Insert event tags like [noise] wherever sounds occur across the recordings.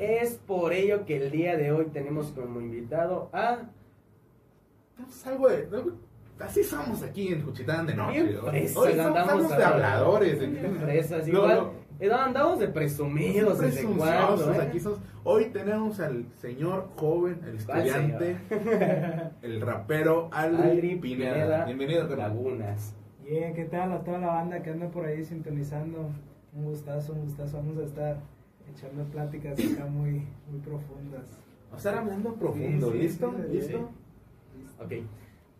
Es por ello que el día de hoy tenemos como invitado a... Es algo de... Así somos aquí en Juchitán de Noche. Bien ¿no? fresas, Hoy somos, andamos somos de a- habladores. Bien fresas, No, igual. no. eh, Andamos de presumidos desde ¿eh? aquí somos. Hoy tenemos al señor joven, el ¿Cuál estudiante, [laughs] el rapero Aldri, Aldri Pineda. Pineda Bienvenido, carnal. Lagunas. Bien, ¿qué tal a toda la banda que anda por ahí sintonizando? Un gustazo, un gustazo. Vamos a estar echando pláticas acá muy, muy profundas. Vamos a estar hablando profundo, Sí, sí, ¿listo? sí. ¿Listo? Ok.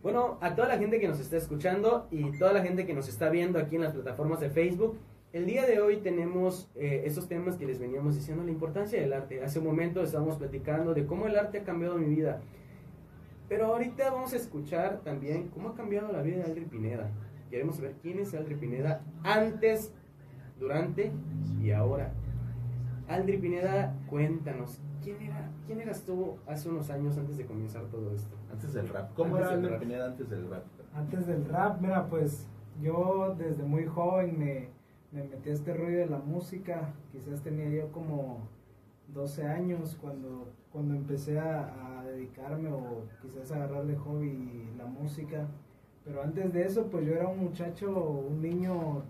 Bueno, a toda la gente que nos está escuchando y toda la gente que nos está viendo aquí en las plataformas de Facebook, el día de hoy tenemos eh, esos temas que les veníamos diciendo, la importancia del arte. Hace un momento estábamos platicando de cómo el arte ha cambiado mi vida. Pero ahorita vamos a escuchar también cómo ha cambiado la vida de Aldri Pineda. Queremos saber quién es Aldri Pineda antes, durante y ahora. Aldri Pineda, cuéntanos, ¿quién, era, ¿quién eras tú hace unos años antes de comenzar todo esto? Antes del rap. ¿Cómo Antes era del Aldri rap. Pineda antes del rap? Antes del rap, mira, pues yo desde muy joven me, me metí a este rollo de la música. Quizás tenía yo como 12 años cuando, cuando empecé a, a dedicarme o quizás a agarrarle hobby la música. Pero antes de eso, pues yo era un muchacho, un niño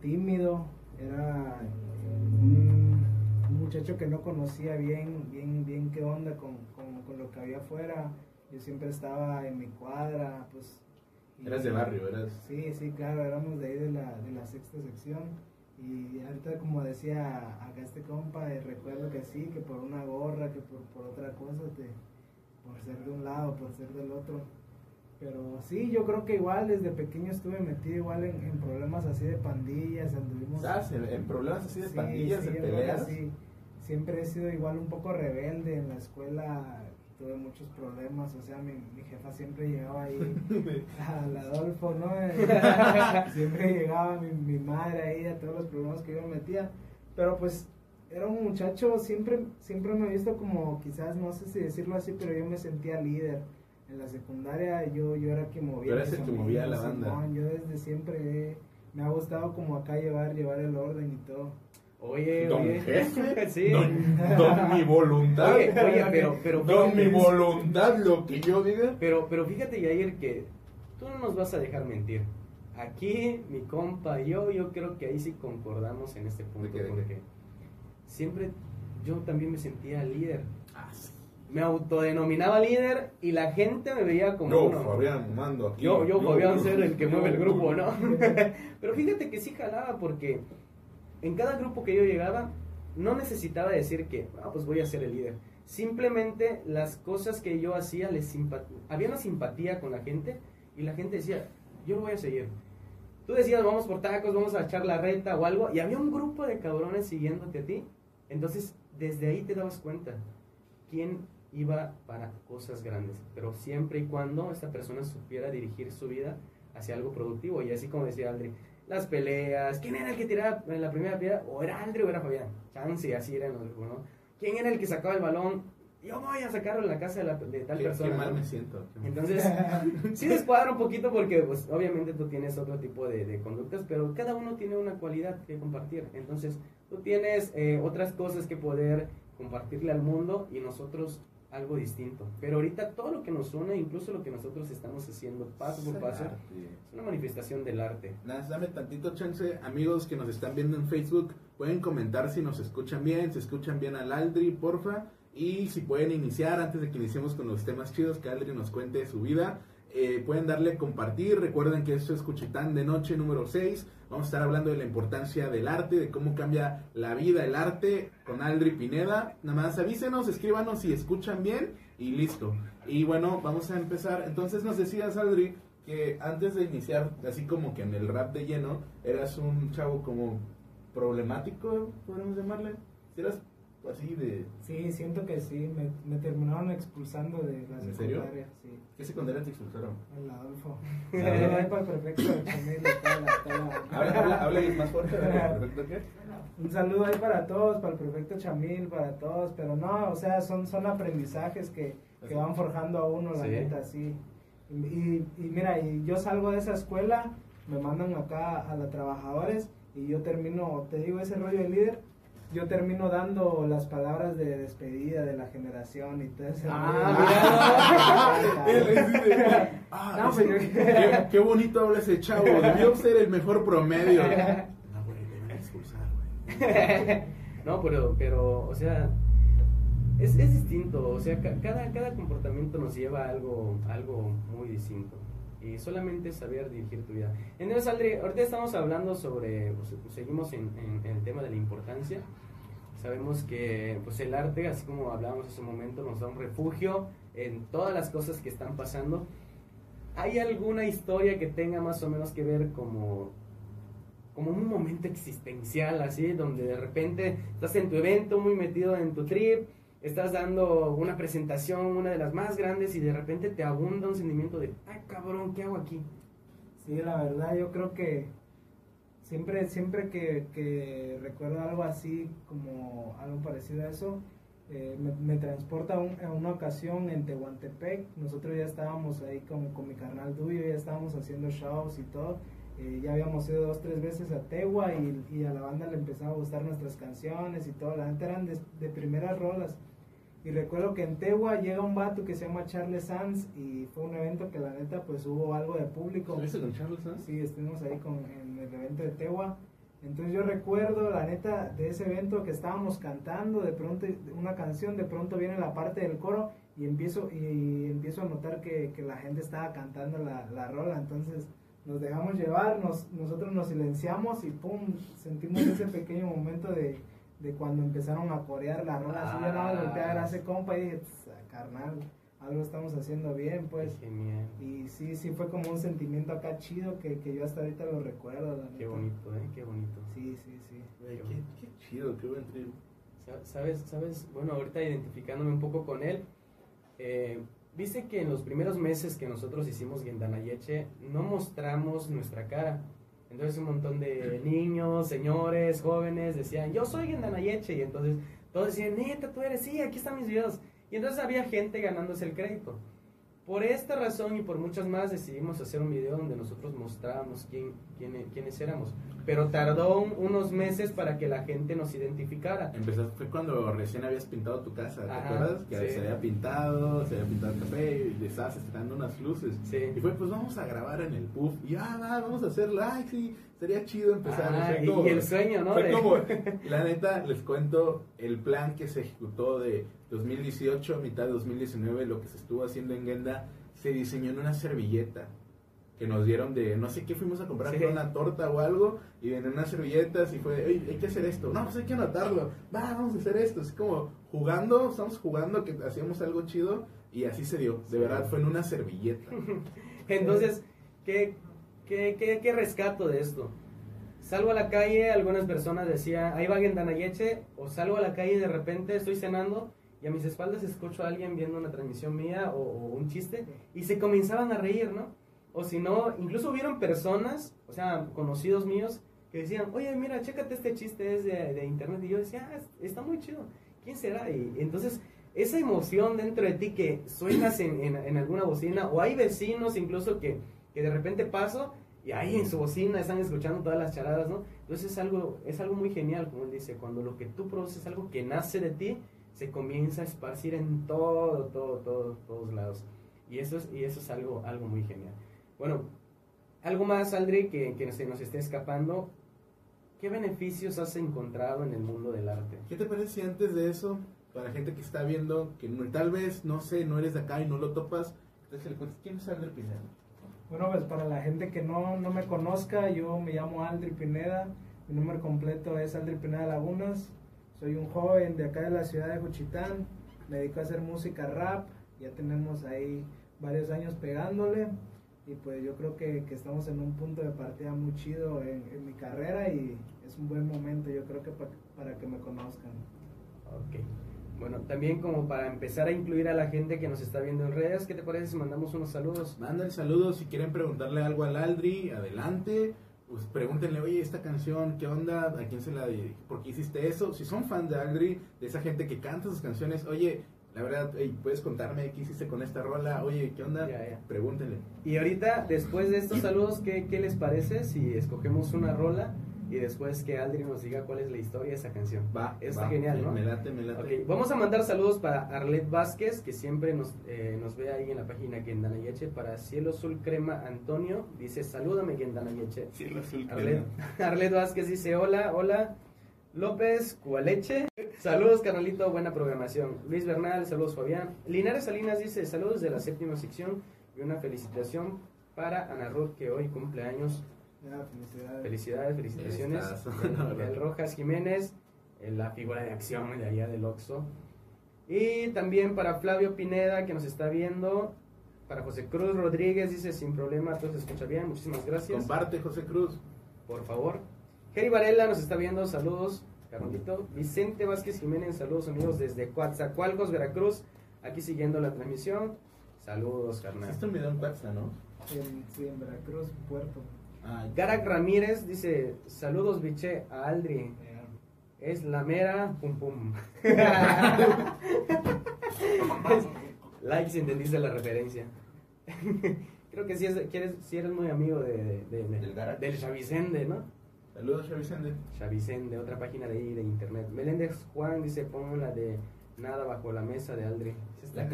tímido, era un, un muchacho que no conocía bien, bien, bien qué onda con, con, con lo que había afuera. Yo siempre estaba en mi cuadra, pues. y- Eras de barrio, eras... Sí, sí, claro, éramos de ahí de la, de la sexta sección. Y ahorita, como decía acá este compa, eh, recuerdo que sí, que por una gorra, que por, por otra cosa, te, por ser de un lado, por ser del otro. Pero sí, yo creo que igual desde pequeño estuve metido igual en, en problemas así de pandillas, anduvimos... ¿Sabes? En, en problemas así de Sí, pandillas, sí, de peleas. así. Siempre he sido igual un poco rebelde en la escuela, tuve muchos problemas, o sea, mi, mi jefa siempre llegaba ahí [laughs] al Adolfo, ¿no? [laughs] Siempre llegaba mi, mi madre ahí a todos los problemas que yo me metía, pero pues era un muchacho, siempre, siempre me he visto como, quizás, no sé si decirlo así, pero yo me sentía líder. En la secundaria yo, yo era quien movía. Mis el que movía la banda. Simón, yo desde siempre he- me ha gustado como acá llevar, llevar el orden y todo. Oye, Don oye. jefe, [laughs] sí. don, don mi voluntad. Oye, oye, pero, pero don fíjate, mi voluntad, lo que yo diga. pero, pero fíjate, Yair, que tú no nos vas a dejar mentir. Aquí, mi compa y yo, yo creo que ahí sí concordamos en este punto. ¿De qué, de qué? porque siempre yo también me sentía líder. Ah, sí. Me autodenominaba líder y la gente me veía como Yo, uno. Fabián, mando aquí. Yo, yo, Fabián, ser el que yo, mueve el grupo. ¿no? [laughs] Pero fíjate que sí jalaba porque en cada grupo que yo llegaba no necesitaba decir que, ah, pues voy a ser el líder. Simplemente las cosas que yo hacía, les había una simpatía con la gente y la gente decía, yo lo voy a seguir. Tú decías, vamos por tacos, vamos a echar la reta o algo, y había un grupo de cabrones siguiéndote a ti. Entonces, desde ahí te dabas cuenta quién iba para cosas grandes, pero siempre y cuando esta persona supiera dirigir su vida hacia algo productivo. Y así como decía Aldri, las peleas, ¿quién era el que tiraba en la primera piedra? O era Aldri o era Fabián. Chance, así era en el grupo, ¿no? ¿Quién era el que sacaba el balón? Yo voy a sacarlo en la casa de, la- de tal Qué, persona. qué mal ¿no? me siento. Entonces, [laughs] sí descuadra un poquito porque, pues, obviamente tú tienes otro tipo de, de conductas, pero cada uno tiene una cualidad que compartir. Entonces, tú tienes eh, otras cosas que poder compartirle al mundo y nosotros algo distinto. Pero ahorita todo lo que nos une, incluso lo que nosotros estamos haciendo paso por paso, es una manifestación del arte. Nada, dame tantito chance, amigos que nos están viendo en Facebook, pueden comentar si nos escuchan bien, si escuchan bien al Aldri, porfa, y si pueden iniciar antes de que iniciemos con los temas chidos, que Aldri nos cuente de su vida, eh, pueden darle compartir, recuerden que esto es Cuchitán de Noche número 6, vamos a estar hablando de la importancia del arte, de cómo cambia la vida el arte con Aldri Pineda, nada más avísenos, escríbanos si escuchan bien y listo. Y bueno, vamos a empezar, entonces nos decías Aldri, que antes de iniciar, así como que en el rap de lleno, eras un chavo como problemático, podríamos llamarle. Eras así de. Sí, siento que sí, me, me terminaron expulsando de la ¿En serio? secundaria, sí, ¿Qué secundaria te expulsaron? [laughs] el Adolfo. Habla, habla, más fuerte, perfecto qué? Un saludo ahí para todos, para el perfecto Chamil, para todos, pero no, o sea, son, son aprendizajes que, que van forjando a uno, la Sí. neta, sí. Y, y, y mira, y yo salgo de esa escuela, me mandan acá a la trabajadores y yo termino, te digo, ese rollo de líder, yo termino dando las palabras de despedida de la generación y todo eso. Ah. [laughs] [laughs] Ah, No, pero- qué, qué bonito habla ese chavo. Debió ser el mejor promedio. [laughs] No, güey, te van a expulsar, güey. no, pero, pero, o sea, es, es distinto. O sea, ca- cada, cada comportamiento nos lleva a algo, algo muy distinto. Y solamente saber dirigir tu vida. Entonces, Aldri, ahorita estamos hablando sobre, pues, seguimos en, en- en el tema de la importancia. Sabemos que pues el arte, así como hablábamos hace un momento, nos da un refugio en todas las cosas que están pasando. ¿Hay alguna historia que tenga más o menos que ver como, como un momento existencial, así, donde de repente estás en tu evento, muy metido en tu trip, estás dando una presentación, una de las más grandes, y de repente te abunda un sentimiento de, ay cabrón, ¿qué hago aquí? Sí, la verdad, yo creo que siempre, siempre que, que recuerdo algo así, como algo parecido a eso, eh, me, transporta un- a una ocasión en Tehuantepec. Nosotros ya estábamos ahí con, con mi carnal Duyo, ya estábamos haciendo shows y todo. Eh, ya habíamos ido dos, tres veces a Tegua y, a la banda le empezaba a gustar nuestras canciones y todo. La gente eran de primeras rolas. Y recuerdo que en Tegua llega un vato que se llama Charles Sanz y fue un evento que la neta pues hubo algo de público. ¿Estuviste con Charles Sanz? Sí, estuvimos ahí con, en el evento de Tegua. Entonces yo recuerdo, la neta, de ese evento que estábamos cantando, de pronto una canción, de pronto viene la parte del coro y empiezo, y empiezo a notar que, que la gente estaba cantando la, la rola. Entonces nos dejamos llevar, nos, nosotros nos silenciamos y pum, sentimos ese pequeño momento de, de cuando empezaron a corear la rola. Así yo volteé a ver a ese compa y dije, "Tss, carnal, algo estamos haciendo bien, pues. Genial, Y sí, sí fue como un sentimiento acá chido que, que yo hasta ahorita lo recuerdo. la qué neta. bonito, ¿eh? Qué bonito. Sí, sí, sí. Güey, qué, qué chido, qué buen trip. Sa- ¿Sabes? ¿Sabes? Bueno, ahorita identificándome un poco con él, eh, viste que en los primeros meses que nosotros hicimos Guendanayeche no mostramos nuestra cara. Entonces un montón de niños, señores, jóvenes decían, yo soy Guendanayeche. Y entonces todos decían, neta, tú eres, sí, aquí están mis videos. Y entonces había gente ganándose el crédito. Por esta razón y por muchas más decidimos hacer un video donde nosotros mostrábamos quién, quién- quiénes éramos. Pero tardó un- unos meses para que la gente nos identificara. Empezaste, fue cuando recién habías pintado tu casa, ¿te Ajá, acuerdas? Que sí. se había pintado, se había pintado el café y le estabas estrenando unas luces. Sí. Y fue, pues vamos a grabar en el puff. Y ah, va, vamos a hacer like, sí, sería chido empezar. Ah, y, como- y el sueño, ¿no? Fue como, [laughs] la neta, les cuento el plan que se ejecutó de 2018 a mitad de 2019, lo que se estuvo haciendo en Genda, se diseñó en una servilleta que nos dieron de, no sé qué fuimos a comprar, Sí. una torta o algo, y venían unas servilletas y fue, oye, hay que hacer esto, no, pues hay que anotarlo, va, vamos a hacer esto, es como jugando, estamos jugando, que hacíamos algo chido, y así se dio, de verdad, fue en una servilleta. [laughs] Entonces, ¿qué, qué, qué, qué rescato de esto? Salgo a la calle, algunas personas decían, ahí va Guendanayeche, o salgo a la calle y de repente estoy cenando y a mis espaldas escucho a alguien viendo una transmisión mía o, o un chiste y se comenzaban a reír, ¿no? O si no, incluso hubieron personas, o sea, conocidos míos, que decían, oye, mira, chécate este chiste, es de, de internet. Y yo decía, ah, está muy chido, ¿quién será? Y entonces, esa emoción dentro de ti que suenas en, en, en alguna bocina, o hay vecinos incluso que, que de repente paso y ahí en su bocina están escuchando todas las charadas, ¿no? Entonces es algo, es algo muy genial, como él dice, cuando lo que tú produces, algo que nace de ti, se comienza a esparcir en todo, todo, todo, todos lados. Y eso es, y eso es algo, algo muy genial. Bueno, algo más, Aldri, que, que se nos esté escapando. ¿Qué beneficios has encontrado en el mundo del arte? ¿Qué te parece si antes de eso, para gente que está viendo, que no- tal vez, no sé, no eres de acá y no lo topas, entonces le cuentas, ¿quién es Alder Pineda? Bueno, pues para la gente que no, no me conozca, yo me llamo Aldri Pineda. Mi número completo es Aldri Pineda Lagunas. Soy un joven de acá de la ciudad de Juchitán. Me dedico a hacer música rap. Ya tenemos ahí varios años pegándole. Y pues yo creo que, que estamos en un punto de partida muy chido en, en mi carrera y es un buen momento, yo creo que pa- para que me conozcan. Ok. Bueno, también como para empezar a incluir a la gente que nos está viendo en redes, ¿qué te parece si mandamos unos saludos? Manden saludos si quieren preguntarle algo al Aldri, adelante. Pues pregúntenle, oye, esta canción, ¿qué onda? ¿A quién se la dedica? ¿Por qué hiciste eso? Si son fans de Aldri, de esa gente que canta sus canciones, oye, la verdad, ey, ¿puedes contarme qué hiciste con esta rola? Oye, ¿qué onda? Ya, ya. Pregúntenle. Y ahorita, después de estos saludos, ¿qué, qué les parece si escogemos una rola y después que Aldri nos diga cuál es la historia de esa canción. Va, Está va, genial, ¿no? Me late, me late. Ok, vamos a mandar saludos para Arlet Vázquez, que siempre nos, eh, nos ve ahí en la página Gendanayeche. Para Cielo Azul Crema Antonio, dice, salúdame Gendanayeche. Cielo azul Arlet, crema. Arlet [laughs] Vázquez dice, hola, hola. López Cualeche, saludos carnalito, buena programación. Luis Bernal, saludos Fabián. Linares Salinas dice, saludos de la séptima sección y una felicitación para Ana Ruth, que hoy cumple años. Felicidades. Felicidades, felicitaciones. Estás, El, la verdad. el Rojas Jiménez, eh, la figura de acción de allá del Oxxo. Y también para Flavio Pineda, que nos está viendo. Para José Cruz Rodríguez, dice sin problema, todo se escucha bien. Muchísimas gracias. Comparte, José Cruz. Por favor. Jerry Varela nos está viendo, saludos, Carolito. Vicente Vázquez Jiménez, saludos amigos desde Coatzacoalcos, Veracruz. Aquí siguiendo la transmisión. Saludos, carnal. Este un video en WhatsApp, ¿no? En, sí, en Veracruz, Puerto. Ah, Garak Ramírez dice, saludos biche a Aldri. Es la mera pum pum. [laughs] like si entendiste la referencia. [laughs] Creo que si, es, que eres, si eres muy amigo de, de- de- de- Del Garak. del ¿no? Saludos, Vicente. Chavicende, otra página de ahí de internet. Meléndez Juan dice, pon la de Nada bajo la mesa de Aldri. La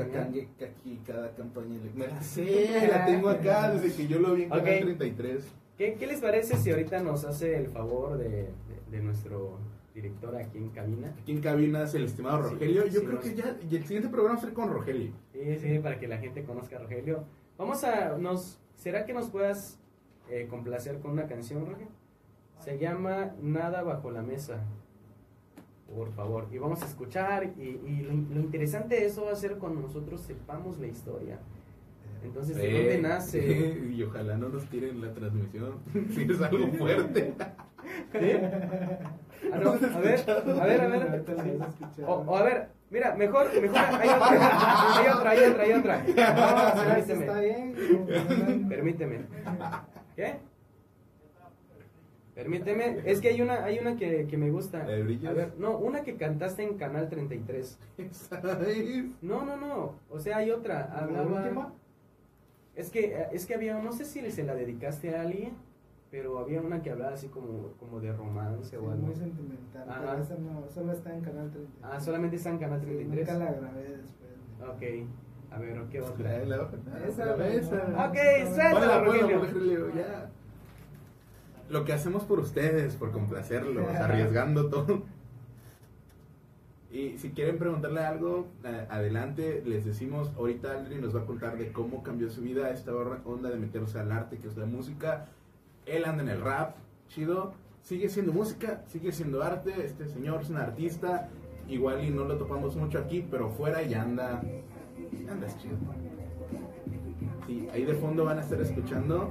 que aquí cada campaña Me la sé, [laughs] la tengo acá desde que yo lo vi en. Canal 33. ¿Qué, qué les parece si ahorita nos hace el favor de, de- de nuestro director aquí en cabina? Aquí en cabina es el estimado Sí, Rogelio. Yo sí, creo no. que ya y el siguiente programa será con Rogelio. Sí, sí, para que la gente conozca a Rogelio. Vamos a, nos, ¿será que nos puedas eh, complacer con una canción, Rogelio? Se llama Nada bajo la mesa. Por favor. Y vamos a escuchar. Y, y lo, lo interesante de eso va a ser cuando nosotros sepamos la historia. Entonces, ¿de dónde Eh, nace? [laughs] Y ojalá no nos tiren la transmisión. [laughs] Si es algo fuerte. ¿Sí? Ah, no, a ver, a ver, a ver. O, o a ver, mira, mejor, mejor, hay otra, hay otra, hay otra, hay otra. [laughs] No, ¿será que permíteme. está bien? Permíteme. ¿Qué? Permíteme. Es que hay una, hay una que, que me gusta. ¿La de Brillos? A ver, no, una que cantaste en Canal 33. ¿Sabes? No, no, no. O sea, hay otra. ¿La Hablaba. Es que, es que había, no sé si se la dedicaste a alguien, pero había una que hablaba así como, como de romance Sí, o algo. muy sentimental. Ajá. Pero esa no, solo está en Canal 30. Ah, solamente está en Canal Sí, 33. nunca la grabé después. Ok. A ver, ¿qué otra? Trae la. Esa, La la- mesa. Ok, suéltala. Rogelio, ya. Lo que hacemos por ustedes, por complacerlos, [laughs] arriesgando todo. Y si quieren preguntarle algo, adelante, les decimos, ahorita Aldri nos va a contar de cómo cambió su vida esta onda de meterse al arte, que es la música. Él anda en el rap, chido. Sigue siendo música, sigue siendo arte. Este señor es un artista. Igual y no lo topamos mucho aquí, pero fuera y anda. Anda es chido. Sí, ahí de fondo van a estar escuchando.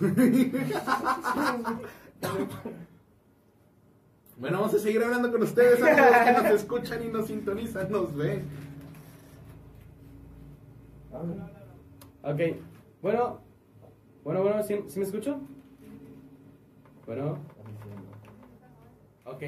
[laughs] Bueno, vamos a seguir hablando con ustedes, amigos que nos escuchan y nos sintonizan, nos ven. Ok. Bueno. Bueno, bueno, ¿sí, sí me escucho? Bueno. Ok.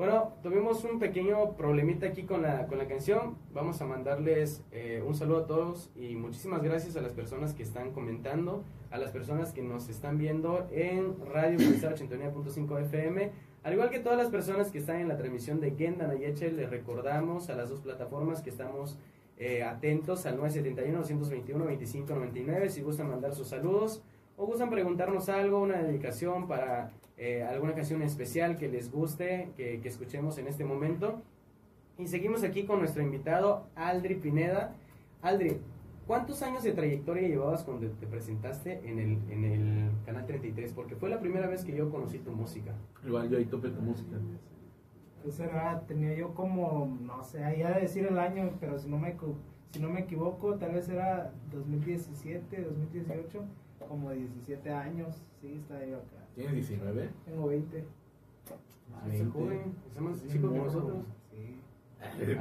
Bueno, tuvimos un pequeño problemita aquí con la, con la canción. Vamos a mandarles eh, un saludo a todos y muchísimas gracias a las personas que están comentando, a las personas que nos están viendo en Radio Pulsar 89.5 FM, al igual que todas las personas que están en la transmisión de Gendan Ayeche, les recordamos a las dos plataformas que estamos eh, atentos al 971-221-2599 si gustan mandar sus saludos o gustan preguntarnos algo, una dedicación para eh, alguna canción especial que les guste, que, que escuchemos en este momento. Y seguimos aquí con nuestro invitado, Aldri Pineda. Aldri, ¿cuántos años de trayectoria llevabas cuando te presentaste en el, en el Canal 33? Porque fue la primera vez que yo conocí tu música. Igual yo ahí tope tu música. Pues era, tenía yo como, no sé, ahí a decir el año, pero si no me, si no me equivoco, tal vez era 2017, 2018, como 17 años, sí, estaba yo acá. ¿Tienes 19? Tengo 20. Ah, está joven, está más chico que nosotros. Sí.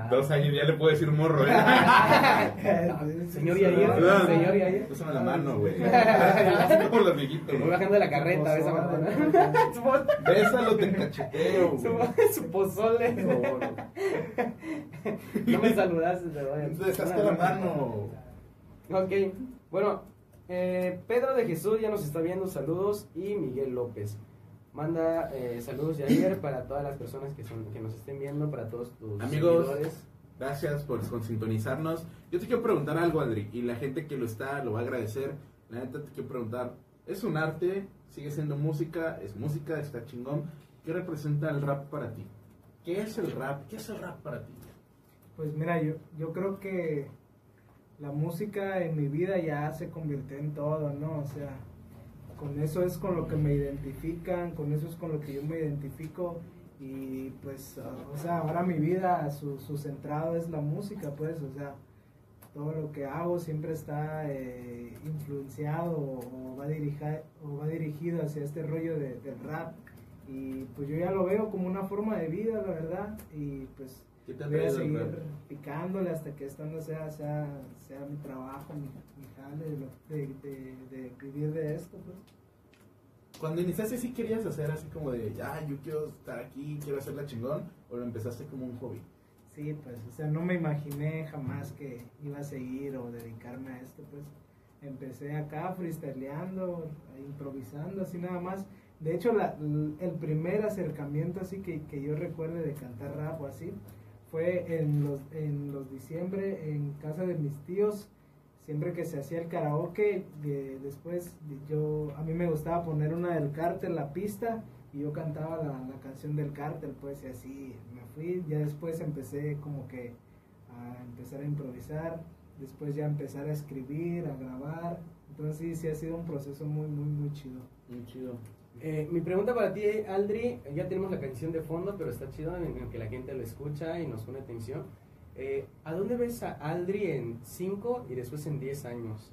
Dos años ya le puedo decir morro, ¿eh? [laughs] Señor Yair, Perdón. señor Yair. Pásame la mano, güey. [laughs] Así como los viejitos, Voy güey. bajando de la carreta de esa manera. Su po- Bésalo, te cacheteo, su, güey. su pozole. [laughs] No me saludaste, pero vaya. Entonces, hazte la mano. Ok, bueno, eh, Pedro de Jesús ya nos está viendo, saludos, y Miguel López. Manda eh, saludos de ayer para todas las personas que, son, que nos estén viendo, para todos tus Amigos. seguidores. Gracias por, sintonizarnos. Yo te quiero preguntar algo, Adri, y la gente que lo está lo va a agradecer. La neta te quiero preguntar, ¿es un arte? ¿Sigue siendo música? ¿Es música? ¿Está chingón? ¿Qué representa el rap para ti? ¿Qué es el rap? ¿Qué es el rap para ti? Pues mira, yo, yo creo que la música en mi vida ya se convirtió en todo, ¿no? O sea, con eso es con lo que me identifican, con eso es con lo que yo me identifico y pues, o sea, ahora mi vida, su, su centrado es la música, pues, o sea, todo lo que hago siempre está eh, influenciado o, o va dirija- o va dirigido hacia este rollo de- del rap y pues yo ya lo veo como una forma de vida, la verdad, y pues ¿Qué te ha voy a seguir picándole hasta que esto no sea, sea, sea mi trabajo, mi, mi jale, de, lo- de, de- de vivir de esto, pues. Cuando iniciaste, ¿sí querías hacer así como de, ya, yo quiero estar aquí, quiero hacerla chingón? ¿O lo empezaste como un hobby? Sí, pues, o sea, no me imaginé jamás que iba a seguir o dedicarme a esto, pues. Empecé acá freestyleando, improvisando, así nada más. De hecho, la- el primer acercamiento así que, que yo recuerde de cantar rap o así fue en los, en los diciembre en casa de mis tíos. Siempre que se hacía el karaoke, de- después de- yo a mí me gustaba poner una del cártel, la pista, y yo cantaba la, la canción del cártel, pues, y así me fui. Ya después empecé como que a empezar a improvisar, después ya empezar a escribir, a grabar. Entonces sí, sí ha sido un proceso muy, muy, muy chido. Muy chido. Eh, mi pregunta para ti, Aldri, ya tenemos la canción de fondo, pero está chido en, en que la gente lo escucha y nos pone atención. Eh, ¿A dónde ves a Aldri en 5 y después en 10 años?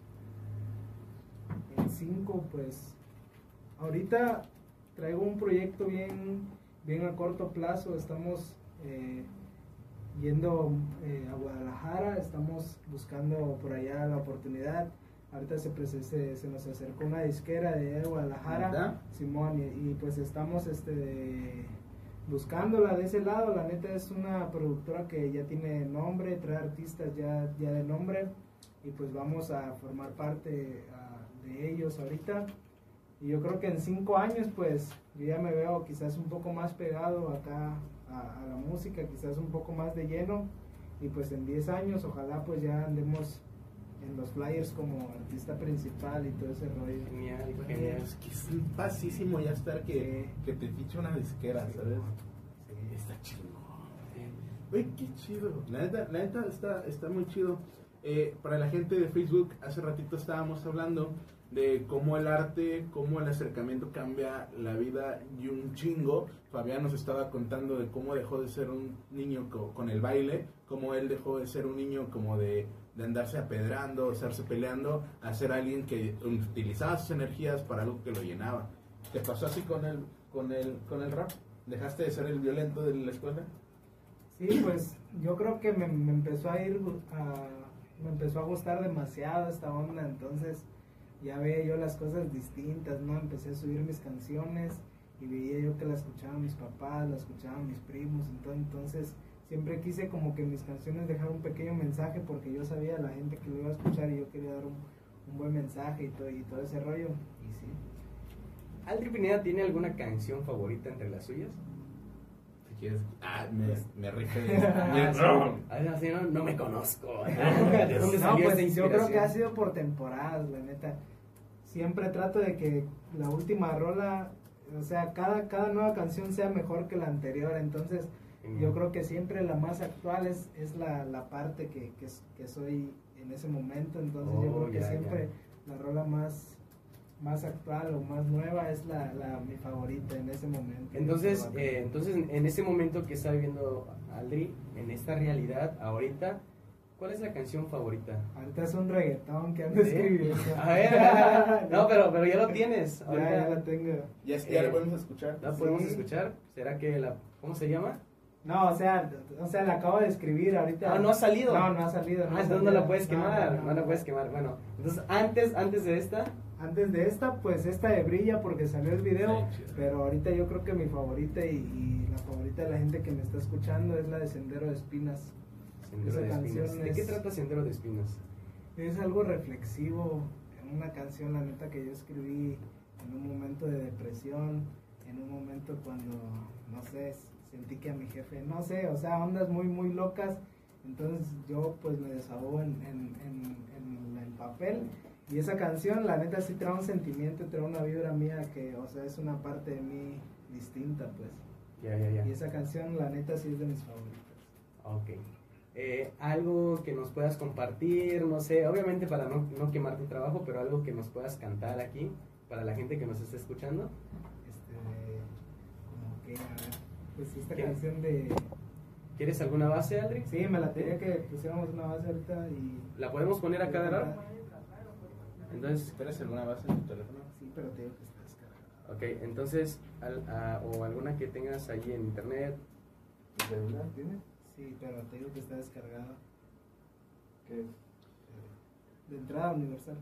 En cinco, pues, ahorita traigo un proyecto bien, bien a corto plazo. Estamos eh, yendo eh, a Guadalajara, estamos buscando por allá la oportunidad. Ahorita se, prese- se, se nos acercó una disquera de Guadalajara, ¿Neta? Simón, y, y, pues estamos este buscándola de ese lado. La neta es una productora que ya tiene nombre, trae artistas ya, ya de nombre, y pues vamos a formar parte de ellos ahorita. Y yo creo que en cinco años, pues yo ya me veo quizás un poco más pegado acá a, a la música, quizás un poco más de lleno. Y pues en 10 años, ojalá pues ya andemos en los flyers como artista principal y todo ese rollo. Genial, Bueno, genial. Es que es un pasísimo ya estar que, que te fiche una disquera, ¿sabes? Está chido. Uy, qué chido. La neta, la neta está, está muy chido. Eh, para la gente de Facebook, hace ratito estábamos hablando de cómo el arte, cómo el acercamiento cambia la vida y un chingo. Fabián nos estaba contando de cómo dejó de ser un niño co- con el baile, cómo él dejó de ser un niño como de, de andarse apedrando, estarse peleando, a ser alguien que utilizaba sus energías para algo que lo llenaba. ¿Te pasó así con el, con el, con el rap? ¿Dejaste de ser el violento de la escuela? Sí, pues yo creo que me, empezó a ir, me empezó a gustar demasiado esta onda, entonces ya veía yo las cosas distintas, ¿no? Empecé a subir mis canciones y veía yo que las escuchaban mis papás, las escuchaban mis primos, entonces, entonces siempre quise como que mis canciones dejar un pequeño mensaje porque yo sabía la gente que lo iba a escuchar y yo quería dar un, un buen mensaje y todo, y todo ese rollo, y sí. ¿Aldri Pineda tiene alguna canción favorita entre las suyas? Si quieres. Ah, me, me rige. [laughs] Ah, sí. No. Así no, no me conozco. [laughs] ¿De dónde No, pues yo creo que ha sido por temporadas, la neta. Siempre trato de que la última rola, o sea, cada, cada nueva canción sea mejor que la anterior. Entonces, yo creo que siempre la más actual es, es la, la parte que, que, que soy en ese momento. Entonces, yo Oh, creo que ya, siempre la rola más, más actual o más nueva es la, la mi favorita en ese momento. Entonces, eh, entonces en ese momento que está viviendo Aldri, en esta realidad, ahorita, ¿cuál es la canción favorita? Ahorita es un reggaetón que ando escribiendo. [laughs] A ver, [laughs] no, pero, pero ya lo tienes. Ya, ya la tengo. Ya, ya Eh, lo podemos escuchar. ¿La podemos Sí. escuchar? ¿Será que la... ¿Cómo se llama? No, o sea, o sea, la acabo de escribir ahorita. Ah, no ha salido. No, no ha salido. Ah, ha entonces no la puedes quemar, no, no, la no. puedes quemar. Bueno, entonces antes, antes de esta, Antes de esta, pues esta de Brilla porque salió el video, Sí, pero ahorita yo creo que mi favorita y, y la favorita de la gente que me está escuchando es la de Sendero de Espinas. Sendero Esa de Espinas. canción ¿De qué trata Sendero de Espinas? Es algo reflexivo, una canción la neta que yo escribí en un momento de depresión, en un momento cuando, no sé, sentí que a mi jefe, no sé, o sea, ondas muy, muy locas, entonces yo pues me desahogo en, en, en- en el papel y esa canción la neta sí trae un sentimiento, trae una vibra mía que, o sea, es una parte de mí distinta pues. Ya, ya, ya. Y esa canción la neta sí es de mis favoritas. Ok. Eh, algo que nos puedas compartir, no sé, obviamente para no, no quemar tu trabajo, pero algo que nos puedas cantar aquí para la gente que nos está escuchando. Este, como que, a ver, pues esta ¿Qué? canción de... ¿Quieres alguna base, Aldri? Sí, me la tenía que pusiéramos una base ahorita y... ¿La podemos poner a cada hora? Entonces, ¿Esperas alguna base en tu teléfono? Sí, pero te digo que está descargada. ok, entonces, al- a- o alguna que tengas ahí en internet. ¿Tu celular tienes? Sí, pero te digo que está descargada. ¿Qué es? De entrada universal.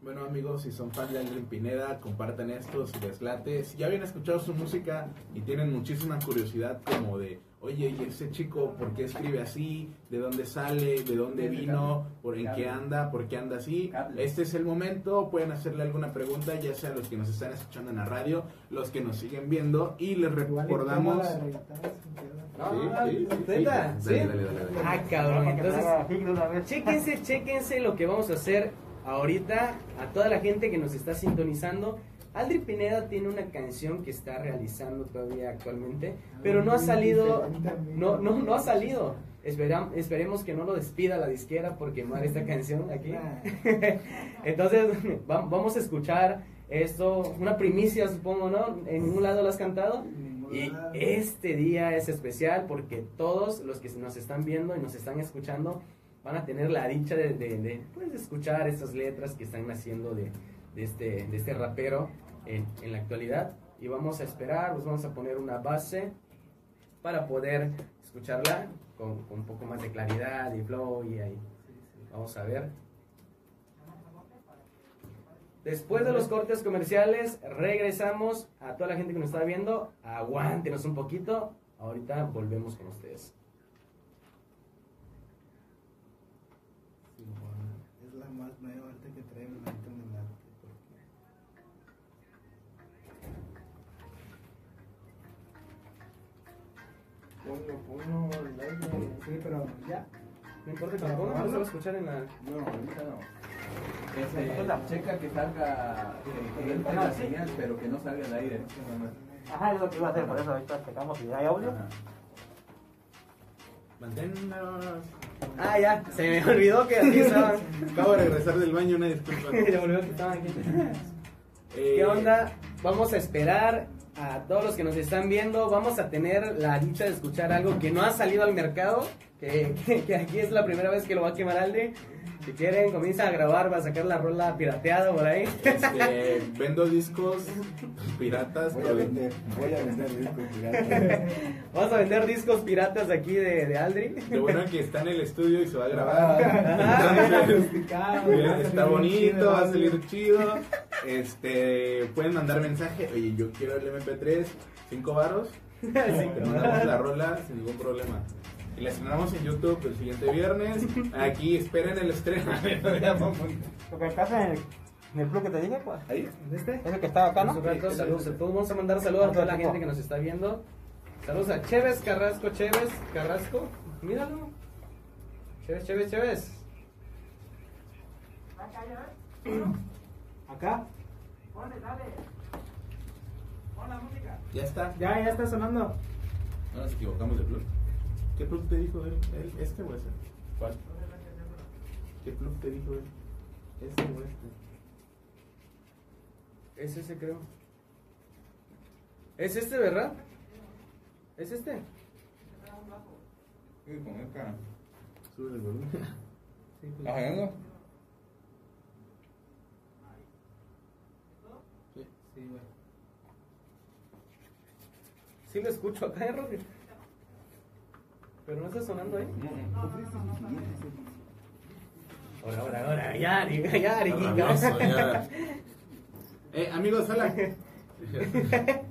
Bueno amigos, si son fans de Aldrin Pineda, compartan esto, si les late. Si ya habían escuchado su música y tienen muchísima curiosidad como de, oye, ¿y ese chico por qué escribe así? ¿De dónde sale? ¿De dónde vino? ¿Por en qué anda? ¿Por qué anda así? Este es el momento, pueden hacerle alguna pregunta, ya sea los que nos están escuchando en la radio, los que nos siguen viendo y les recordamos... Ah, dale, dale. Ah, cabrón, entonces, chéquense, chéquense lo que vamos a hacer ahorita a toda la gente que nos está sintonizando. Aldri Pineda tiene una canción que está realizando todavía actualmente, pero no ha Muy salido, no, no, no ha salido. Esperam- esperemos que no lo despida la disquera por quemar esta canción aquí. [laughs] Entonces, va- vamos a escuchar esto, una primicia supongo, ¿no? En ningún lado lo has cantado. Y este día es especial porque todos los que nos están viendo y nos están escuchando van a tener la dicha de, de- de, pues, escuchar estas letras que están naciendo de, de este, de este rapero en, en la actualidad. Y vamos a esperar, pues vamos a poner una base para poder escucharla con, con un poco más de claridad y flow y ahí. Vamos a ver. Después de los cortes comerciales, regresamos a toda la gente que nos está viendo. Aguántenos un poquito. Ahorita volvemos con ustedes. Sí, bueno, es la más nueva ahorita que traigo ahorita en el arte. porque- Ponlo, ponlo al aire. Sí, pero ya. No importa que lo pongas, no se va a escuchar en la. No, ahorita no. Este, checa que salga, que, entre la señal, pero que no salga al aire. Ajá, es lo que iba a hacer, por eso ahorita checamos si hay audio. Ajá. Manténnos. Ah, ya, se me olvidó que aquí estaban. [laughs] Acabo de regresar del baño, una disculpa. [laughs] se me olvidó que estaban aquí. Eh, ¿Qué onda? Vamos a esperar a todos los que nos están viendo. Vamos a tener la dicha de escuchar algo que no ha salido al mercado. Que, [laughs] que- que aquí es la primera vez que lo va a quemar Alde. Si quieren, comienza a grabar, va a sacar la rola pirateada por ahí. Este, vendo discos piratas. Voy a vender, voy a vender discos piratas. Vamos a vender discos piratas aquí de, de Aldri. Lo bueno es que está en el estudio y se va a Ah. grabar. Entonces, Sofisticado, bien, va a salir está bonito, va a salir chido. Este, pueden mandar mensaje. Oye, yo quiero el MP3, 5 varos. Te mandamos la rola sin ningún problema. Y la estrenamos en YouTube el siguiente viernes. Aquí esperen el estreno. [laughs] [laughs] Lo que pasa en el, en el club que te dije, pues, Ahí. ¿En este? es el que estaba acá, ¿no? supuesto, saludos a todos. Vamos a mandar saludos a toda la gente que nos está viendo. Saludos a Chévez Carrasco, Chévez Carrasco. Míralo. Chévez, Chévez, Chévez. ¿Acá? Ya está. Ya, ya está sonando. No nos equivocamos de plug. ¿Qué plug te dijo él? ¿Él? ¿Este o ese? ¿Cuál? ¿Qué plug te dijo él? ¿Este o este? Es ese, creo. Es este, ¿verdad? ¿Es este? Sí, con esta. Sube el volumen. Sí, pues, ¿Estás oyendo? Sí, güey. Sí lo escucho acá, ¿eh? Pero no está sonando ahí. Ahora, ahora, ahora, ya, ya, Rabioso, ya. [laughs] Eh, amigos, hola. [laughs]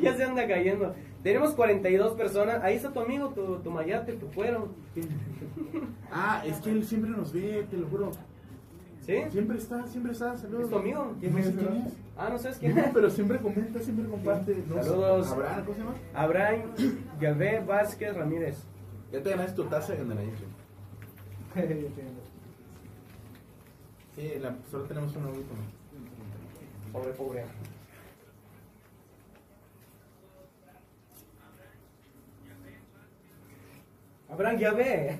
Ya se anda cayendo. Tenemos 42 personas. Ahí está tu amigo, tu, tu mayate, tu cuero. Ah, es que él siempre nos ve, te lo juro. ¿Sí? Siempre está, siempre está, saludos. ¿Es tu amigo? No sé quién es. Ah, no sabes quién No, es. pero siempre comenta, siempre comparte. No. Saludos. Abraham, ¿cómo se llama? Abraham Yahvé Vázquez Ramírez. Ya te ganaste tu taza de Ganadito. [laughs] Sí, la, solo tenemos un audífono. Pobre, pobre. Abraham Yahvé.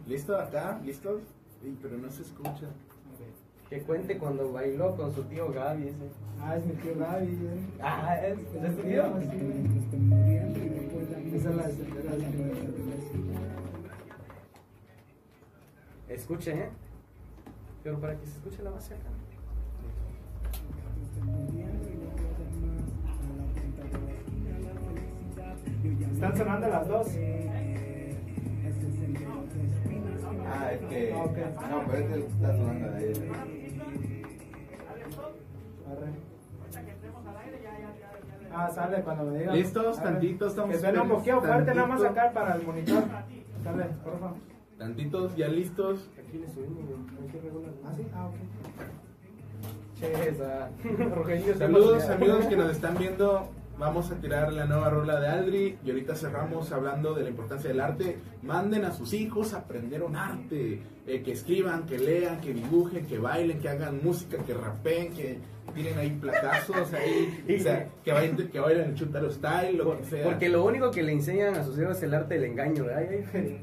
[laughs] ¿Listo acá? ¿Listos? Sí, pero no se escucha. Que cuente cuando bailó con su tío Gaby. Ese. Ah, es mi tío Gaby. ¿eh? Ah, ¿es, es tu tío? sí. Esa es la Escuche, ¿eh? Pero para que se escuche la base acá. Están sonando las dos. Ah, es que. Ah. No, pero es el que está sonando de él. Arre. Ah, sale cuando me digan. ¿Listos? Tantitos, estamos Que suene un listos. poquito fuerte, nada más sacar para el monitor. Sale, por favor. Tantitos, ya listos. Aquí le subimos, güey. Hay que regular. Ah, sí, ah, ok. Che, esa. [laughs] Saludos amigos que nos están viendo. Vamos a tirar la nueva rola de Aldri y ahorita cerramos hablando de la importancia del arte. Manden a sus hijos a aprender un arte, eh, que escriban, que lean, que dibujen, que bailen, que hagan música, que rapeen, que tiren ahí platazos ahí, o sea, que bailen, que bailen el chutaro style, lo que sea. Porque lo único que le enseñan a sus hijos es el arte del engaño, ¿verdad? Tenemos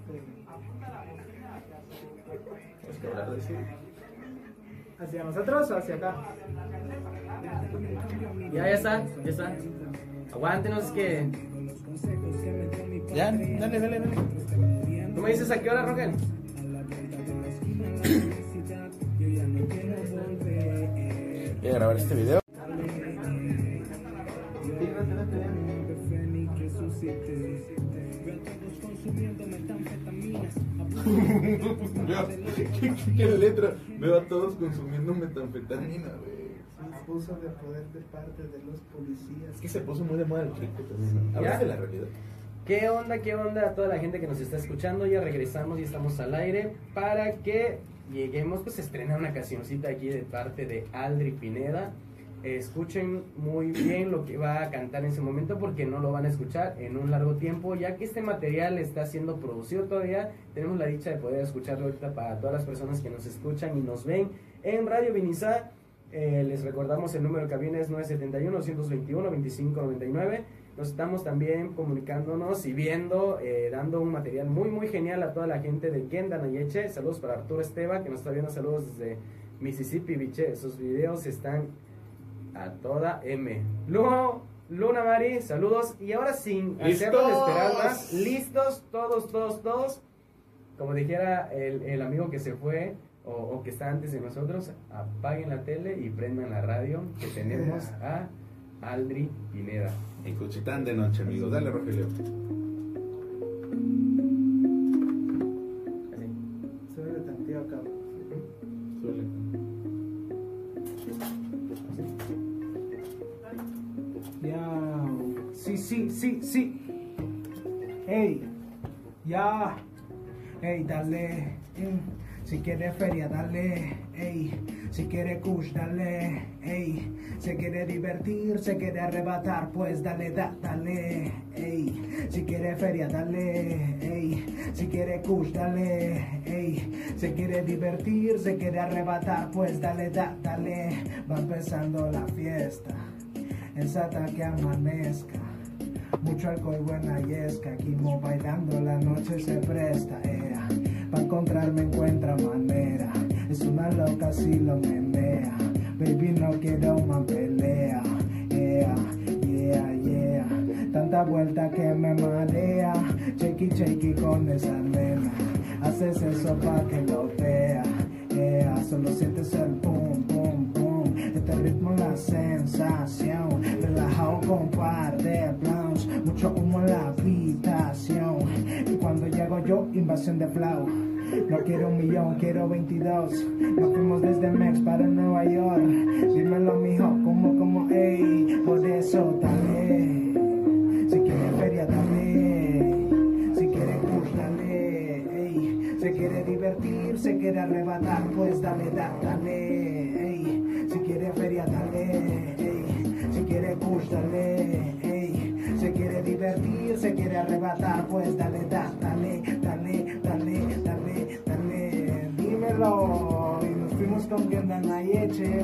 que hablar de eso. ¿Hacia nosotros o hacia acá? Ya, ya está, ya está. Aguántenos que. Ya, dale, dale, dale. ¿Tú me dices a qué hora, Rogel? Voy a grabar este video. [laughs] ¿Qué, qué letra? Veo a todos consumiendo metanfetamina, güey. Abuso de poder de parte de los policías. Es que se puso muy de moda el chico de la realidad. ¿Qué onda, qué onda a toda la gente que nos está escuchando? Ya regresamos y estamos al aire para que lleguemos, pues estrena una cancioncita aquí de parte de Aldri Pineda. Escuchen muy bien lo que va a cantar en ese momento porque no lo van a escuchar en un largo tiempo, ya que este material está siendo producido todavía. Tenemos la dicha de poder escucharlo ahorita para todas las personas que nos escuchan y nos ven en Radio Vinizá. Eh, les recordamos el número de cabina es 971-221-2599. Nos estamos también comunicándonos y viendo, eh, dando un material muy, muy genial a toda la gente de Kenda Nayeche. Saludos para Arturo Esteba, que nos está viendo. Saludos desde Mississippi, biche. Sus videos están a toda M. Luego, Luna Mari, saludos. Y ahora sin hacernos esperar más, listos, todos, todos, todos. Como dijera el, el amigo que se fue o, o que está antes de nosotros, apaguen la tele y prendan la radio, que tenemos [laughs] a Aldri Pineda. En Cuchitán de noche, amigos. Dale, Rogelio. Sí, sí, sí, sí. Ey. Ya. Ey, dale. Mm. Si quiere feria, dale. Ey. Si quiere kush, dale. Ey. Se quiere divertir, se quiere arrebatar, pues dale, da, dale. Ey. Si quiere feria, dale. Ey. Si quiere kush, dale. Ey. Se quiere divertir, se quiere arrebatar, pues dale, da, dale. Va empezando la fiesta es hasta que amanezca. Mucho alcohol, buena yesca, aquí mo bailando, la noche se presta, ea. Pa' encontrarme encuentra manera, es una loca si lo menea. baby no quiero más pelea. Yeah, yeah, yeah. Tanta vuelta que me marea. Chequi, chequi con esa nena. Haces eso pa' que lo vea. Yeah, solo sientes el pum, pum, pum. Este ritmo la sensación. Relajado con par de blunts. Mucho humo en la habitación. Yo, invasión de flow. No quiero un millón, quiero 22. Nos fuimos desde Mex para Nueva York. Dímelo, mijo, como, como, ey. Por eso, dale. Si quieres feria, dale. Si quieres push, dale. Ey. Se quiere divertir, se quiere arrebatar, pues dale, da- dale. Ey. Si quiere feria, dale. Ey. Si quiere push, dale. Ey. Se quiere divertir, se quiere arrebatar, pues dale, da- dale, Y nos fuimos con Tienda Nayeche.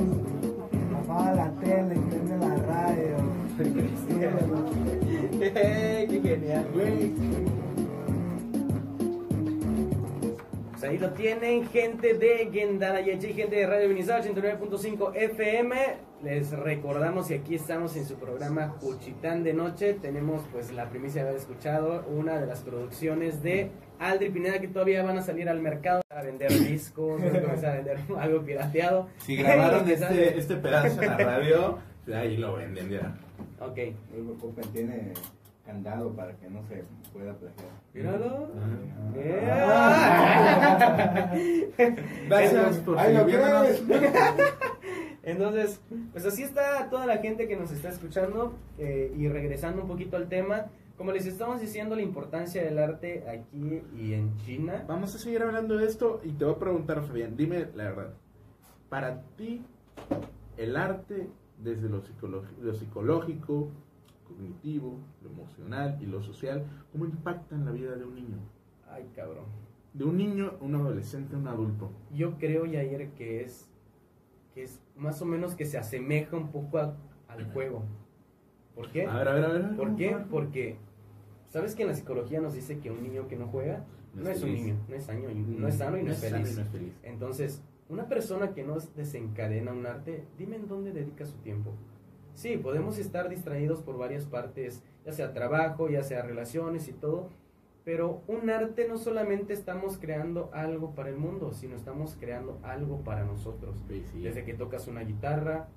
Apaga la tele, prende la radio. [laughs] ¡Qué genial! Güey, ahí lo tienen, gente de Gendanayechi, gente de Radio Vinizal 89.5 FM. Les recordamos y aquí estamos en su programa Juchitán de Noche. Tenemos pues la primicia de haber escuchado una de las producciones de Aldri Pineda que todavía van a salir al mercado para vender discos, van a comenzar a vender [laughs] algo pirateado. si [laughs] grabaron Que este, este pedazo en la radio, ahí lo venden ya. Ok, No se preocupen, tiene candado para que no se pueda plagiar. Míralo. Gracias por Ay, ¿lo seguirnos. [laughs] Entonces, pues así está toda la gente que nos está escuchando eh, y regresando un poquito al tema. Como les estamos diciendo, la importancia del arte aquí y en China. Vamos a seguir hablando de esto y te voy a preguntar, Fabián, dime la verdad. Para ti, el arte desde lo, psicológico, lo psicológico, cognitivo, lo emocional y lo social, ¿cómo impacta en la vida de un niño? Ay, cabrón. De un niño, un adolescente, un adulto. Yo creo, Yair, que es, que es más o menos que se asemeja un poco a- al juego. ¿Por qué? A ver, a ver, a ver. ¿Por qué? Porque, ¿sabes que en la psicología nos dice que un niño que no juega no, No es es un niño, no es sano y no es, sano y no es sano feliz? y no es feliz. Entonces, una persona que no desencadena un arte, dime en dónde dedica su tiempo. Sí, podemos estar distraídos por varias partes, ya sea trabajo, ya sea relaciones y todo, pero un arte no solamente estamos creando algo para el mundo, sino estamos creando algo para nosotros. Sí, sí. Desde que tocas una guitarra,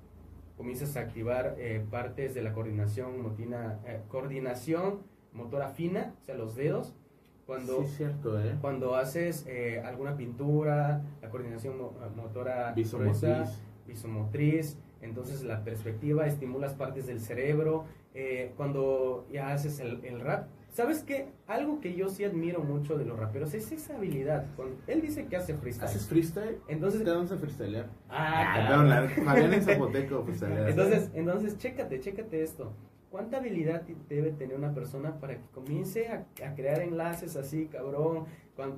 comienzas a activar eh, partes de la coordinación, motina, eh, coordinación motora fina, o sea, los dedos. Cuando, Sí, cierto, ¿eh? cuando haces eh, alguna pintura, la coordinación mo- motora Visomotriz. gruesa, visomotriz, entonces la perspectiva, estimulas partes del cerebro, eh, cuando ya haces el, el rap. ¿Sabes qué? Algo que yo sí admiro mucho de los raperos es esa habilidad. Cuando él dice que hace freestyle. ¿Haces freestyle? Entonces, ¿Te vamos a freestylear? ah, perdón, la en Zapoteco freestylear. entonces, entonces, chécate, chécate esto. ¿Cuánta habilidad debe tener una persona para que comience a, a crear enlaces así, cabrón?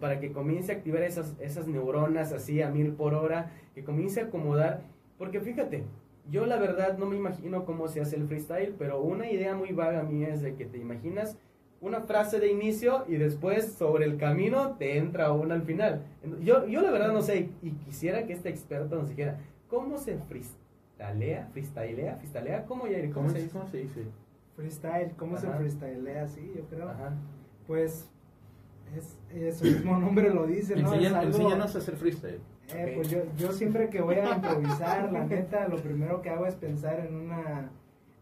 Para que comience a activar esas, esas neuronas así a mil por hora, que comience a acomodar. Porque fíjate, yo la verdad no me imagino cómo se hace el freestyle, pero una idea muy vaga mía es de que te imaginas una frase de inicio y después sobre el camino te entra una al final. Yo, yo la verdad no sé y quisiera que este experto nos dijera cómo se freestylea, freestylea, freestylea, ¿cómo, Yair? ¿Cómo, ¿Cómo se se, dice? ¿Cómo se dice? Freestyle, ¿cómo se Ajá. freestylea así? Yo creo. Ajá. Pues es, es su mismo nombre lo dice, ¿no? Enseñan- algo- Enséñanos a hacer freestyle. Eh, pues yo, yo siempre que voy a improvisar, la neta, lo primero que hago es pensar en una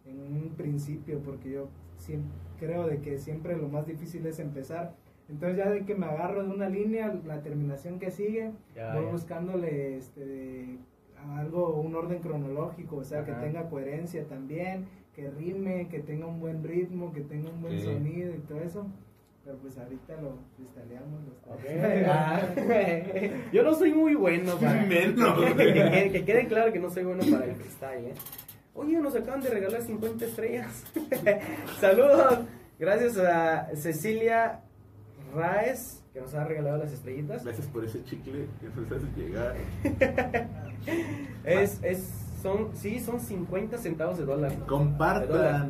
en un principio, porque yo siempre, creo de que siempre lo más difícil es empezar. Entonces ya de que me agarro de una línea, la terminación que sigue, voy buscándole este algo, un orden cronológico, o sea, Ajá. que tenga coherencia también, que rime, que tenga un buen ritmo, que tenga un buen sonido y todo eso. Pero pues ahorita lo cristaleamos. Lo Ok. Ah, [laughs] yo no soy muy bueno para... Menos, que, güey. que- que- que quede claro que no soy bueno para el freestyle, ¿eh? Oye, nos acaban de regalar 50 estrellas. [laughs] Saludos. Gracias a Cecilia Raes, que nos ha regalado las estrellitas. Gracias por ese chicle que nos hace llegar. [laughs] Es, es, son, sí, son 50 centavos de dólar. De dólar.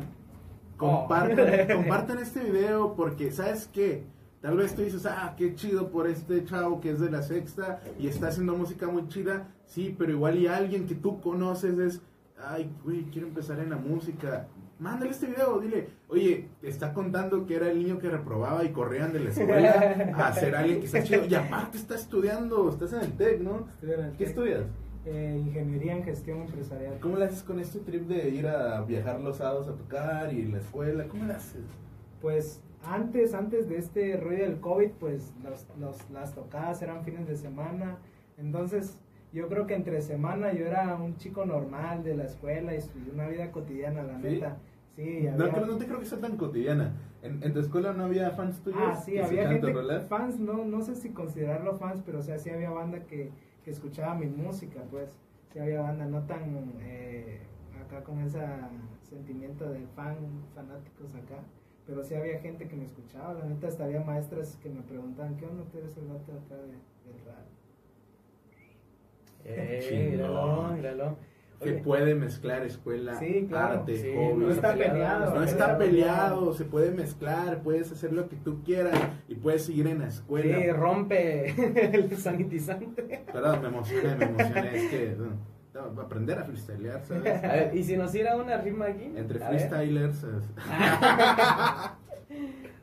Compartan. Oh. Compartan, este video porque, ¿sabes qué? Tal vez tú dices, ah, qué chido por este chavo que es de la sexta y está haciendo música muy chida. Sí, pero igual y alguien que tú conoces es, ay, güey, quiero empezar en la música. Mándale este video, dile, oye, te está contando que era el niño que reprobaba y corrían de la escuela a ser alguien que está chido. Y aparte está estudiando, estás en el TEC, ¿no? Estoy en el ¿Qué estudias? Eh, ingeniería en gestión empresarial. ¿Cómo le haces con este trip de ir a viajar los sábados a tocar y la escuela? ¿Cómo le haces? Pues antes, antes de este ruido del COVID, pues los, los- las tocadas eran fines de semana. Entonces, yo creo que entre semana yo era un chico normal de la escuela y una vida cotidiana, la ¿Sí? neta. Sí, No, había- creo- no te creo que sea tan cotidiana. ¿En, en tu escuela no había fans tuyos? Ah, sí, había gente, fans, no, no sé si considerarlo fans, pero o sea, sí había banda que escuchaba mi música, pues. Sí había banda, no tan eh, acá con ese sentimiento de fan, fanáticos acá. Pero sí había gente que me escuchaba, la neta, hasta había maestras que me preguntaban, ¿qué onda tú eres el vato acá de, del rap? Eh, Chingón. míralo, míralo. Que Oye, puede mezclar escuela, Sí, claro. arte, Sí, hobby. no está peleado, No no está peleado, se puede mezclar, puedes hacer lo que tú quieras y puedes seguir en la escuela. sí, rompe [laughs] el sanitizante. Perdón, me emocioné, me emocioné. Es que no, aprender a freestylear, ¿sabes? A ver, y si nos diera una rima aquí. Entre A ver. freestylers. es- [laughs]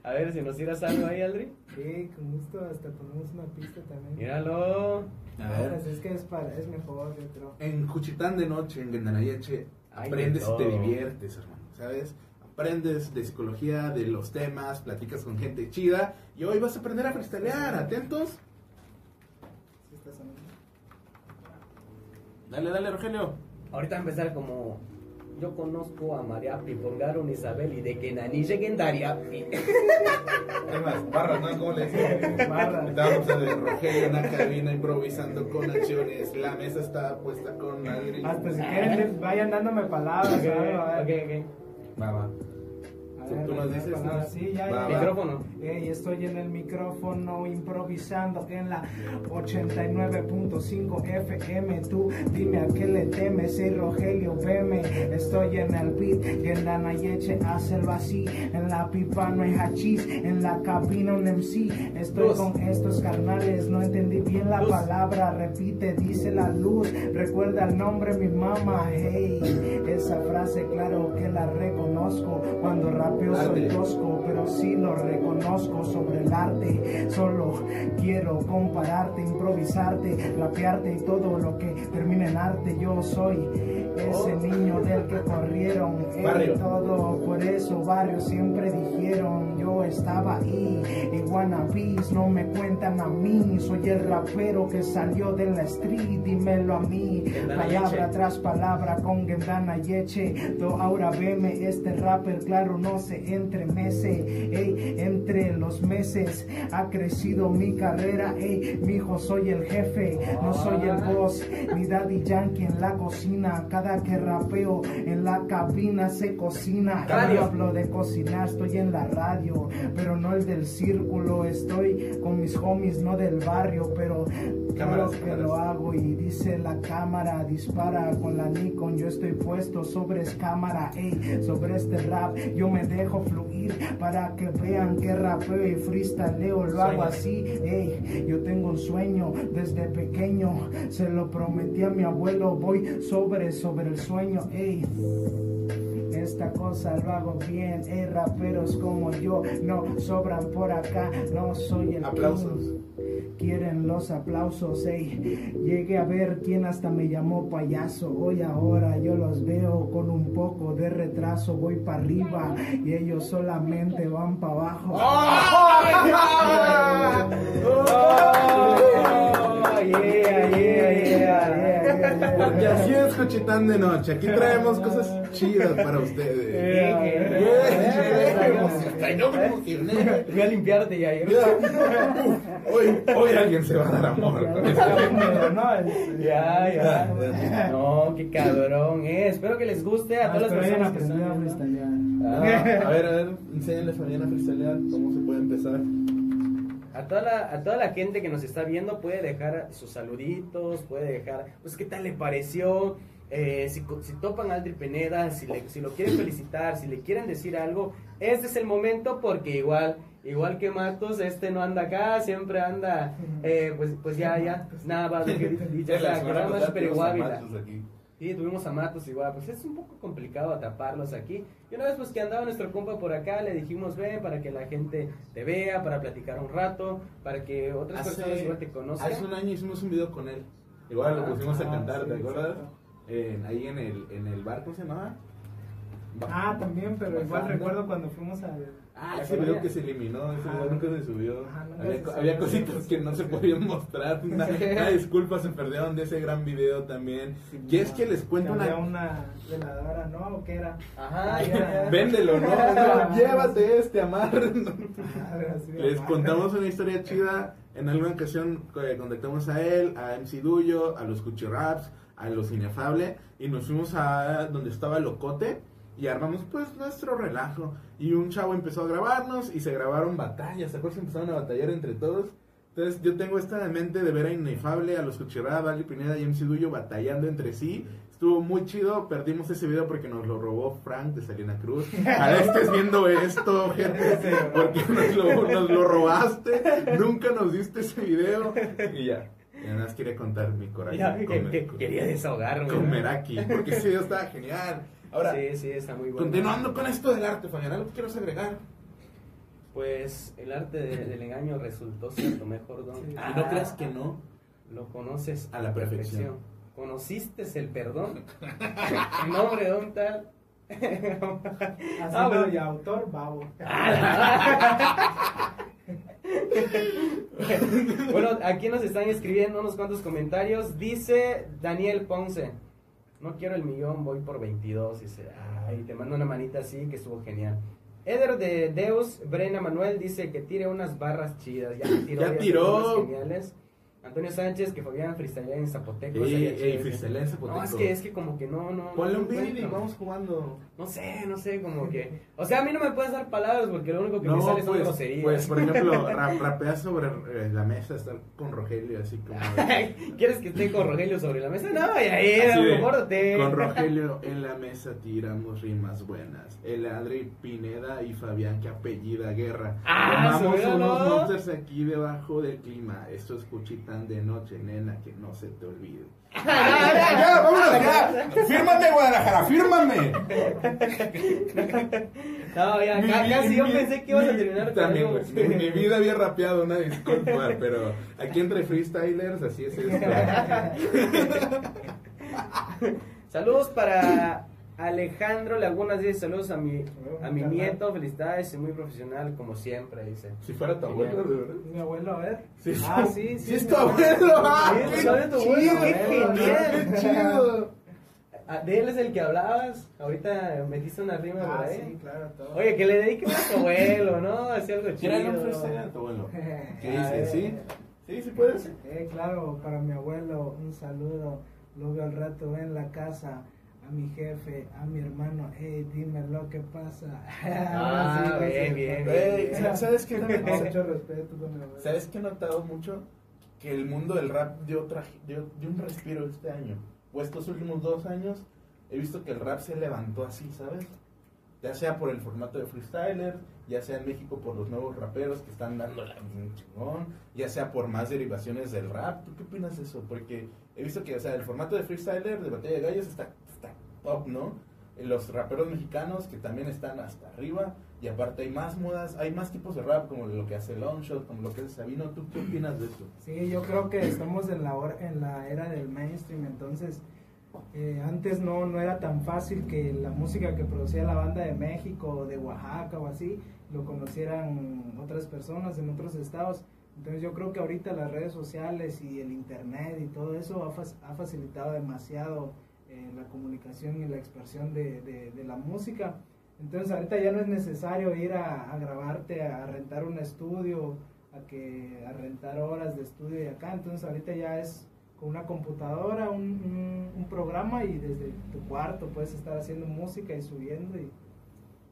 A ver, si nos dieras algo ahí, Aldri. Sí, con gusto, hasta ponemos una pista también. Míralo. A ver. pues es que es, para, es mejor, yo creo. En Juchitán de noche, en Guendanayeche, Ay, aprendes de y te diviertes, hermano, ¿sabes? Aprendes de psicología, de los temas, platicas con gente chida y hoy vas a aprender a freestylear, ¿atentos? Dale, dale, Rogelio. Ahorita va a empezar como. Yo conozco a Mariapi, pongaron Isabel y de que Nani lleguen Dariapi. ¿Qué más? Barras, ¿no? ¿Cómo le dicen? Barras. Estábamos en el Rogelio en la cabina improvisando con acciones. La mesa está puesta con aire. Hasta si quieren, vayan dándome palabras. Ok, ¿sabes? A ok, ver. ok. Va, va. Ver, tú nos dices. Sí, ya, Va, ya. va. Micrófono. Estoy en el micrófono improvisando en la 89.5 FM. Tú dime a qué le temes, soy Rogelio, veme. Estoy en el beat y en la Nayeche hace el vacío. En la pipa no hay hachís, en la cabina un MC. Estoy Luz. con estos carnales, no entendí bien la Luz. palabra. Repite, dice la luz. Recuerda el nombre, mi mamá. Hey, esa frase, claro que la reconozco. Cuando rapeo soy tosco, pero sí lo reconozco sobre el arte. Solo quiero compararte, improvisarte, rapearte y todo lo que termina en arte. Yo soy ese niño del que corrieron. Barrio. todo por eso, barrio siempre dijeron. Yo estaba ahí, wannabes no me cuentan a mí. Soy el rapero que salió de la street, dímelo a mí. Palabra tras palabra con Gendana Yeche. Do ahora veme, este rapper, claro, no se entremece. Ey, entre los meses ha crecido mi carrera. Ey, mijo, soy el jefe, no soy el boss. Mi daddy yankee en la cocina. Cada que rapeo en la cabina se cocina. Radio. No hablo de cocinar, estoy en la radio, pero no el del círculo. Estoy con mis homies, no del barrio, pero Cámaras, que cámaras. lo hago y dice la cámara, dispara con la Nikon, yo estoy puesto sobre cámara, ey, sobre este rap, yo me dejo fluir para que vean que rapeo y freestyleo, lo hago así, ey, yo tengo un sueño desde pequeño, se lo prometí a mi abuelo, voy sobre, sobre el sueño, ey. Esta cosa lo hago bien, ey, raperos como yo no sobran por acá, no soy el Aplausos. king. Quieren los aplausos, ey. Llegué a ver quién hasta me llamó payaso. Hoy ahora yo los veo con un poco de retraso. Voy para arriba y ellos solamente van para abajo. Oh, yeah, yeah, yeah, yeah. Porque así es Juchitán de noche. Aquí traemos cosas chidas para ustedes. Voy [laughs] a limpiarte ya. ya. [laughs] Hoy, hoy alguien se va a dar amor. Ya, ya. No, qué cabrón. Eh, espero que les guste a todas las personas que están. a viendo. freestylear. Ah, a ver, a ver, enséñale a Fabián a freestylear cómo se puede empezar. A toda, la, a toda la gente que nos está viendo puede dejar sus saluditos, puede dejar, pues qué tal le pareció, eh, si, si topan a Aldri Pineda, si, le- si lo quieren felicitar, si le quieren decir algo, este es el momento porque igual, igual que Matos, este no anda acá, siempre anda, eh, pues, pues ya, ya, nada, y ya Ya la sea, que semana nada más pasada [laughs] super tuvimos a igual, Matos aquí. Sí, tuvimos a Matos igual, pues es un poco complicado atraparlos aquí. Y una vez pues que andaba nuestro compa por acá, le dijimos, ven, para que la gente te vea, para platicar un rato, para que otras personas igual te conozcan. hace un año hicimos un video con él. Igual lo Ah, pusimos a ah, cantar, sí, ¿te acuerdas? exacto. En- ahí en el, en el bar, ¿cómo se llamaba? Ba- Ah, también, pero igual Bajando. recuerdo cuando fuimos al... Ah, ese video que se eliminó, ese video nunca se subió. Ajá, nunca había, se subió. había cositas que no se podían mostrar. [laughs] Una, una disculpa, se perdieron de ese gran video también. y es que les cuento Había una... una veladora, ¿no? ¿O qué era? Ajá, [laughs] ya, ya. [laughs] Véndelo, ¿no? No, Llévate este, amar. Así, Les contamos una historia chida. En alguna ocasión eh, contactamos a él, a MC Duyo, a los Cuchiraps, a los Inefable y nos fuimos a donde estaba Locote y armamos pues nuestro relajo. Y un chavo empezó a grabarnos y se grabaron batallas. ¿Se acuerdan? Empezaron a batallar entre todos. Entonces yo tengo esta mente de ver a Inefable, a los Cuchiraps, a Ali Pineda y MC Duyo batallando entre sí. Estuvo muy chido, perdimos ese video porque nos lo robó Frank de Salina Cruz. Ojalá estés viendo esto, gente, porque nos lo robaste, nunca nos diste ese video. Y ya, y nada más quería contar mi coraje. Ya, que, con- que con- quería desahogarme. con ¿no? Meraki, porque ese video estaba genial. Ahora, sí, sí, está muy bueno. continuando con esto del arte, Fabián, ¿algo que quieres agregar? Pues el arte de- del engaño resultó ser tu mejor don. Sí. Ah, Y no creas que no. Lo conoces A la perfección. ¿Conociste el perdón? En nombre de un tal. Así Ah, lo bueno. de autor, babo. [laughs] [laughs] bueno, aquí nos están escribiendo unos cuantos comentarios. Dice Daniel Ponce. No quiero el millón, voy por 22. Dice, ay, te mando una manita así que estuvo genial. Eder de Deus, Brena Manuel dice que tire unas barras chidas. Ya tiró. Ya ya tiró. geniales. Antonio Sánchez, que Fabián freestyle en Zapoteco. Ey, freestyle en Zapoteco. No, es que, es que como que no, no. Ponle no un beat y vamos jugando. No sé, no sé, como que. O sea, a mí no me puedes dar palabras porque lo único que me No, sale son pues, groserías. pues, por ejemplo, [laughs] rap, rapear sobre eh, la mesa, estar con Rogelio, así como... [laughs] ¿Quieres que esté con Rogelio sobre la mesa? No, ya, ya, de, compórtate. Con Rogelio en la mesa tiramos rimas buenas. El Adri Pineda y Fabián que apellida guerra. Ah, Tomamos ¿se ve, unos no? monsters aquí debajo del clima. Esto es de noche, nena, que no se te olvide. ya, [laughs] ya, vámonos, ya. Fírmame, Guadalajara, fírmame. No, ya, Mi- ca- mi- casi yo mi- pensé que ibas a mi- terminar También. En mi vida había rapeado, una disculpa, [laughs] pero aquí entre freestylers, así es esto. [laughs] Saludos para Alejandro Lagunas, dice saludos a mi, a mi nieto, felicidades, es muy profesional como siempre, dice. Si fuera tu abuelo, de verdad. Mi abuelo, a ver. Sí, ah, sí, sí, sí es tu abuelo. Ah, qué sabe tu abuelo, chido, qué genial. Qué chido. Ah, De él es el que hablabas, ahorita metiste una rima por Ah, ahí. sí, claro, todo. Oye, que le dediques a tu abuelo, ¿no? Así algo chido. Tírale un freestyle a tu abuelo. [laughs] ¿Qué dice? ¿Sí? Sí, sí puedes. Eh, claro, para mi abuelo, un saludo. Lo veo al rato en la casa. A mi jefe, a mi hermano, hey, dime lo que pasa. [laughs] Ah, Sí, bien, bien. Ey, bien. ¿Sabes qué también? Mucho respeto. ¿Sabes qué he notado mucho? Que el mundo del rap dio, otra, dio, dio un respiro este año. O estos últimos dos años, he visto que el rap se levantó así, ¿sabes? Ya sea por el formato de freestyler, ya sea en México por los nuevos raperos que están dando la bien chingón, ya sea por más derivaciones del rap. ¿Tú qué opinas de eso? Porque he visto que, o sea, el formato de freestyler, de batalla de gallos, está, top, ¿no? Los raperos mexicanos que también están hasta arriba, y aparte hay más modas, hay más tipos de rap, como lo que hace Longshot, como lo que hace Sabino. ¿Tú qué opinas de eso? Sí, yo creo que estamos en la, en la era del mainstream, entonces eh, antes no, no era tan fácil que la música que producía la banda de México o de Oaxaca o así lo conocieran otras personas en otros estados. Entonces yo creo que ahorita las redes sociales y el internet y todo eso ha, ha facilitado demasiado eh, la comunicación y la expresión de, de- de la música. Entonces ahorita ya no es necesario ir a, a grabarte, a rentar un estudio, a, que, a rentar horas de estudio y acá. Entonces ahorita ya es con una computadora, un, un- un programa y desde tu cuarto puedes estar haciendo música y subiendo. Y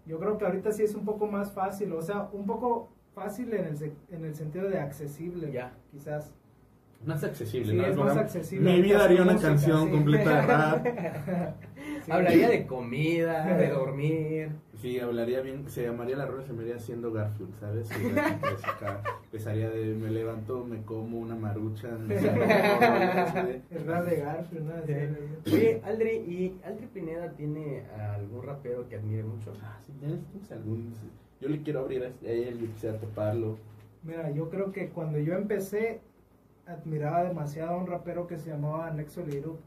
yo creo que ahorita sí es un poco más fácil, o sea, un poco fácil en el, en el sentido de accesible, Ya. quizás. Más accesible, Sí, ¿no? es más accesible Mi vida haría una música, canción sí. completa de rap. [laughs] Sí. Hablaría de comida, de dormir. Sí, hablaría bien, se llamaría la rola, se me iría haciendo Garfield, ¿sabes? Empezaría de me levanto, me como una marucha, El rap de Garfield, ¿no? Oye, Aldri, ¿y Aldri Pineda tiene algún rapero que admire mucho? Ah, sí, ¿tienes tienes algún? Yo le quiero abrir a él, yo quisiera toparlo. Mira, yo creo que cuando yo empecé, admiraba demasiado a un rapero que se llamaba Nexo Lirup.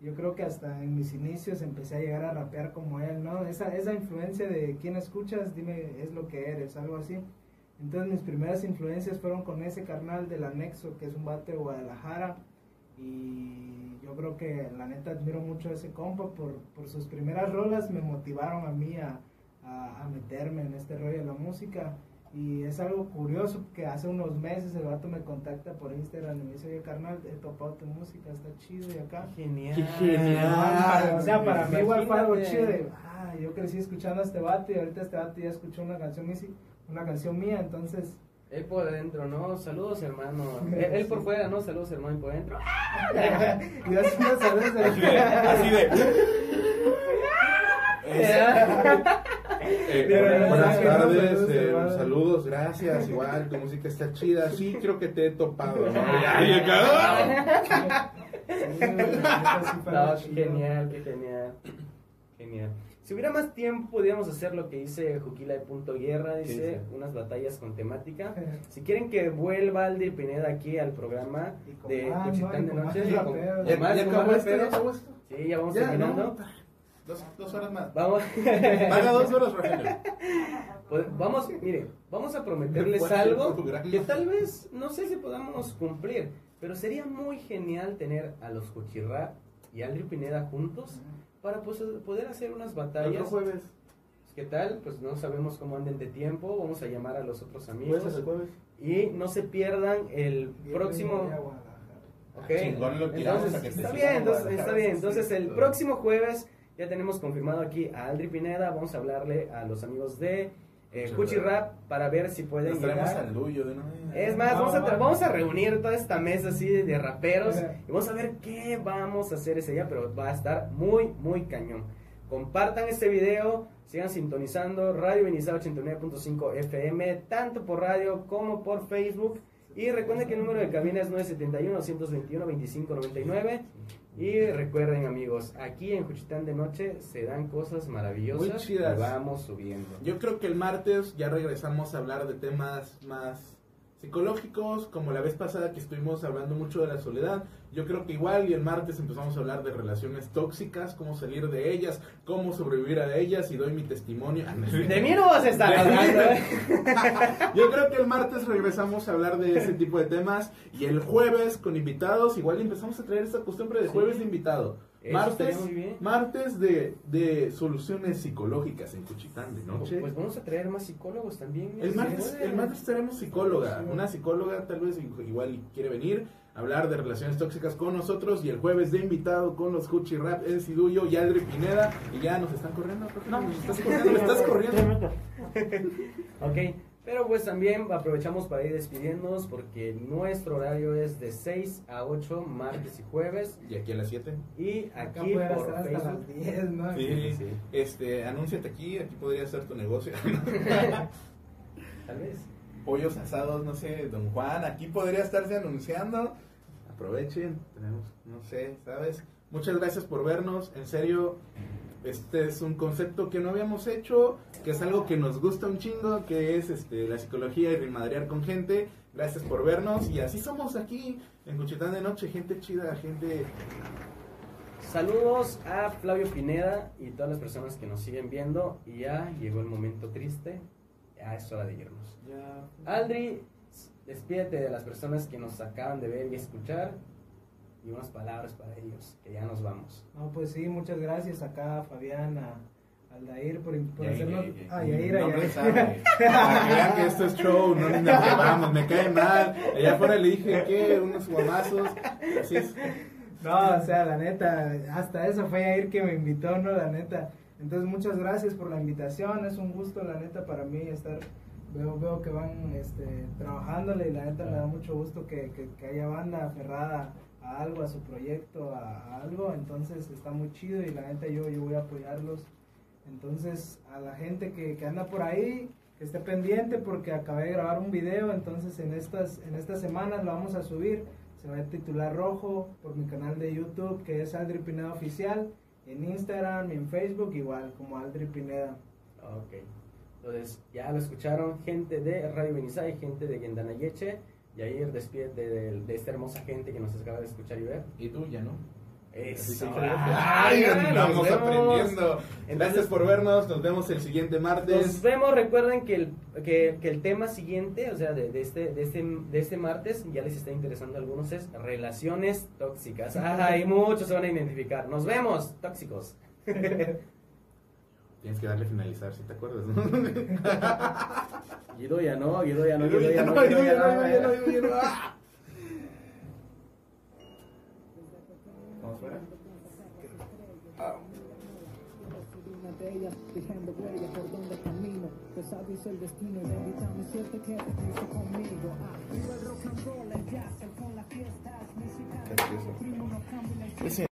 Yo creo que hasta en mis inicios empecé a llegar a rapear como él, ¿no? Esa, esa influencia de quién escuchas, dime, es lo que eres, algo así. Entonces mis primeras influencias fueron con ese carnal del anexo, que es un bate de Guadalajara. Y yo creo que la neta admiro mucho a ese compa por, por sus primeras rolas, me motivaron a mí a, a, a meterme en este rollo de la música. Y es algo curioso que hace unos meses el vato me contacta por Instagram y me dice, oye carnal, he topado tu música, está chido y acá. Genial. Qué genial. o sea, para mí igual fue algo chido de, ah, yo crecí escuchando a este vato y ahorita este vato ya escuchó una canción, mía- una canción mía, entonces Él por adentro, ¿no? Saludos, hermano. Sí. [laughs] Él, él por fuera, ¿no? Saludos, hermano, y por adentro. [laughs] y así una cerveza. Así de, así de. [laughs] Eh, buenas tardes, saludos, eh, saludos, gracias, igual, tu música está chida, sí, creo que te he topado, ¿no? [laughs] Qué genial, qué genial. Genial. Si hubiera más tiempo, podríamos hacer lo que dice Juquila de Punto Guerra, ¿Qué dice, unas batallas con temática. [laughs] Si quieren que vuelva Aldir Pineda aquí al programa de Cuchitán de Noche, ¿Ya, acabó esto? Sí, ya vamos Ya, terminando. ¿no? Dos, dos horas más. Vamos, Paga dos horas, Rogelio. pues, vamos, mire, vamos a prometerles algo que tal vez, no sé si podamos cumplir, pero sería muy genial tener a los Cuchirrap y Aldri Pineda juntos para pues, poder hacer unas Otro batallas. jueves. ¿Qué tal? Pues no sabemos cómo anden de tiempo. Vamos a llamar a los otros ¿Jueves amigos. el jueves? Y no se pierdan el Bien, próximo. Ok. Chingón, lo tiramos Entonces, a que te está bien, en entonces, está bien. Entonces el próximo jueves ya tenemos confirmado aquí a Aldri Pineda. Vamos a hablarle a los amigos de eh, Cuchi. Rap para ver si pueden Nos traemos llegar. al Luyo de una Es más, No, vamos, a, vamos a reunir toda esta mesa así de, de raperos Mira. y vamos a ver qué vamos a hacer ese día, pero va a estar muy, muy cañón. Compartan este video, sigan sintonizando Radio Vinizar 89.5 FM, tanto por radio como por Facebook. Y recuerden que el número de cabina es 971-221-2599. Y recuerden amigos, aquí en Juchitán de Noche se dan cosas maravillosas Muy chidas. y vamos subiendo. Yo creo que el martes ya regresamos a hablar de temas más psicológicos, como la vez pasada que estuvimos hablando mucho de la soledad. Yo creo que igual y el martes empezamos a hablar de relaciones tóxicas, cómo salir de ellas, cómo sobrevivir a ellas y doy mi testimonio. Ah. De mí no vas a estar hablando. ¿eh? [laughs] Yo creo que el martes regresamos a hablar de ese tipo de temas y el jueves con invitados, igual empezamos a traer esta costumbre de jueves de invitado. Eso martes, martes de, de soluciones psicológicas en Cuchitán de noche. Pues vamos a traer más psicólogos también. El martes, el martes tenemos psicóloga, una psicóloga tal vez igual quiere venir hablar de relaciones tóxicas con nosotros y el jueves de invitado con los Cuchi Rap, El Sidullo y Aldri Pineda y ya nos están corriendo, No. nos estás corriendo, me estás corriendo. [laughs] Ok, pero pues también aprovechamos para ir despidiéndonos porque nuestro horario es de 6 a 8, martes y jueves. Y aquí a las 7. Y Acá aquí por hasta Facebook. las 10, ¿no? Sí, Sí. Este, anúnciate aquí, aquí podría ser tu negocio. [laughs] [laughs] Tal vez. Pollos asados, no sé, Don Juan, aquí podría estarse anunciando. Aprovechen, tenemos, no sé, ¿sabes? Muchas gracias por vernos, en serio, este es un concepto que no habíamos hecho, que es algo que nos gusta un chingo, que es este, la psicología y rimadrear con gente. Gracias por vernos y así somos aquí en Cuchitán de Noche, gente chida, gente... Saludos a Flavio Pineda y todas las personas que nos siguen viendo. Y ya llegó el momento triste. Ya es hora de irnos. Aldri, despídete de las personas que nos acaban de ver y escuchar. Y unas palabras para ellos, que ya nos vamos. No, pues sí, muchas gracias acá a Fabián, a Aldair por, por hacernos... Yair, Yair. Ah, Yair, a Nombre Yair. [laughs] sabe. Para que vean que esto es show, no nos llevamos, me cae mal. Allá afuera le dije que unos guamazos. Así es. No, o sea, la neta, hasta eso fue Yair que me invitó, ¿no? La neta. Entonces, muchas gracias por la invitación. Es un gusto, la neta, para mí estar veo, veo que van este, trabajándole y la neta me da mucho gusto que, que, que haya banda aferrada a algo, a su proyecto, a, a algo, entonces está muy chido y la neta yo, yo voy a apoyarlos. Entonces a la gente que, que anda por ahí, que esté pendiente porque acabé de grabar un video, entonces en estas, en estas semanas lo vamos a subir, se va a titular Rojo por mi canal de YouTube que es Aldri Pineda Oficial, en Instagram y en Facebook igual como Aldri Pineda. Ok. Entonces, ya lo escucharon gente de Radio Benizay, gente de Guendanayeche. Y ahí despide de, de esta hermosa gente que nos acaba de escuchar y ver. Y tú ya no. Eso. Ay, andamos aprendiendo. Gracias por vernos. Nos vemos el siguiente martes. Nos vemos, recuerden que el, que, que el tema siguiente, o sea, de, de este, de, este, de este martes, ya les está interesando a algunos, es relaciones tóxicas. [laughs] Ay, muchos se van a identificar. Nos vemos, tóxicos. [laughs] Tienes que darle finalizar, si te acuerdas, ¿no? [laughs] Guido ya no, Guido ya no, Guido ya no, no, Guido ya no, ayuda, ayuda, ayuda. Una de ellas dejando huella por donde camino pesado es el destino y bendita mi suerte que te conmigo ah, vivo el rock and roll, el jazz, el con las fiestas, música Gracioso. primo no cambia la historia. Ese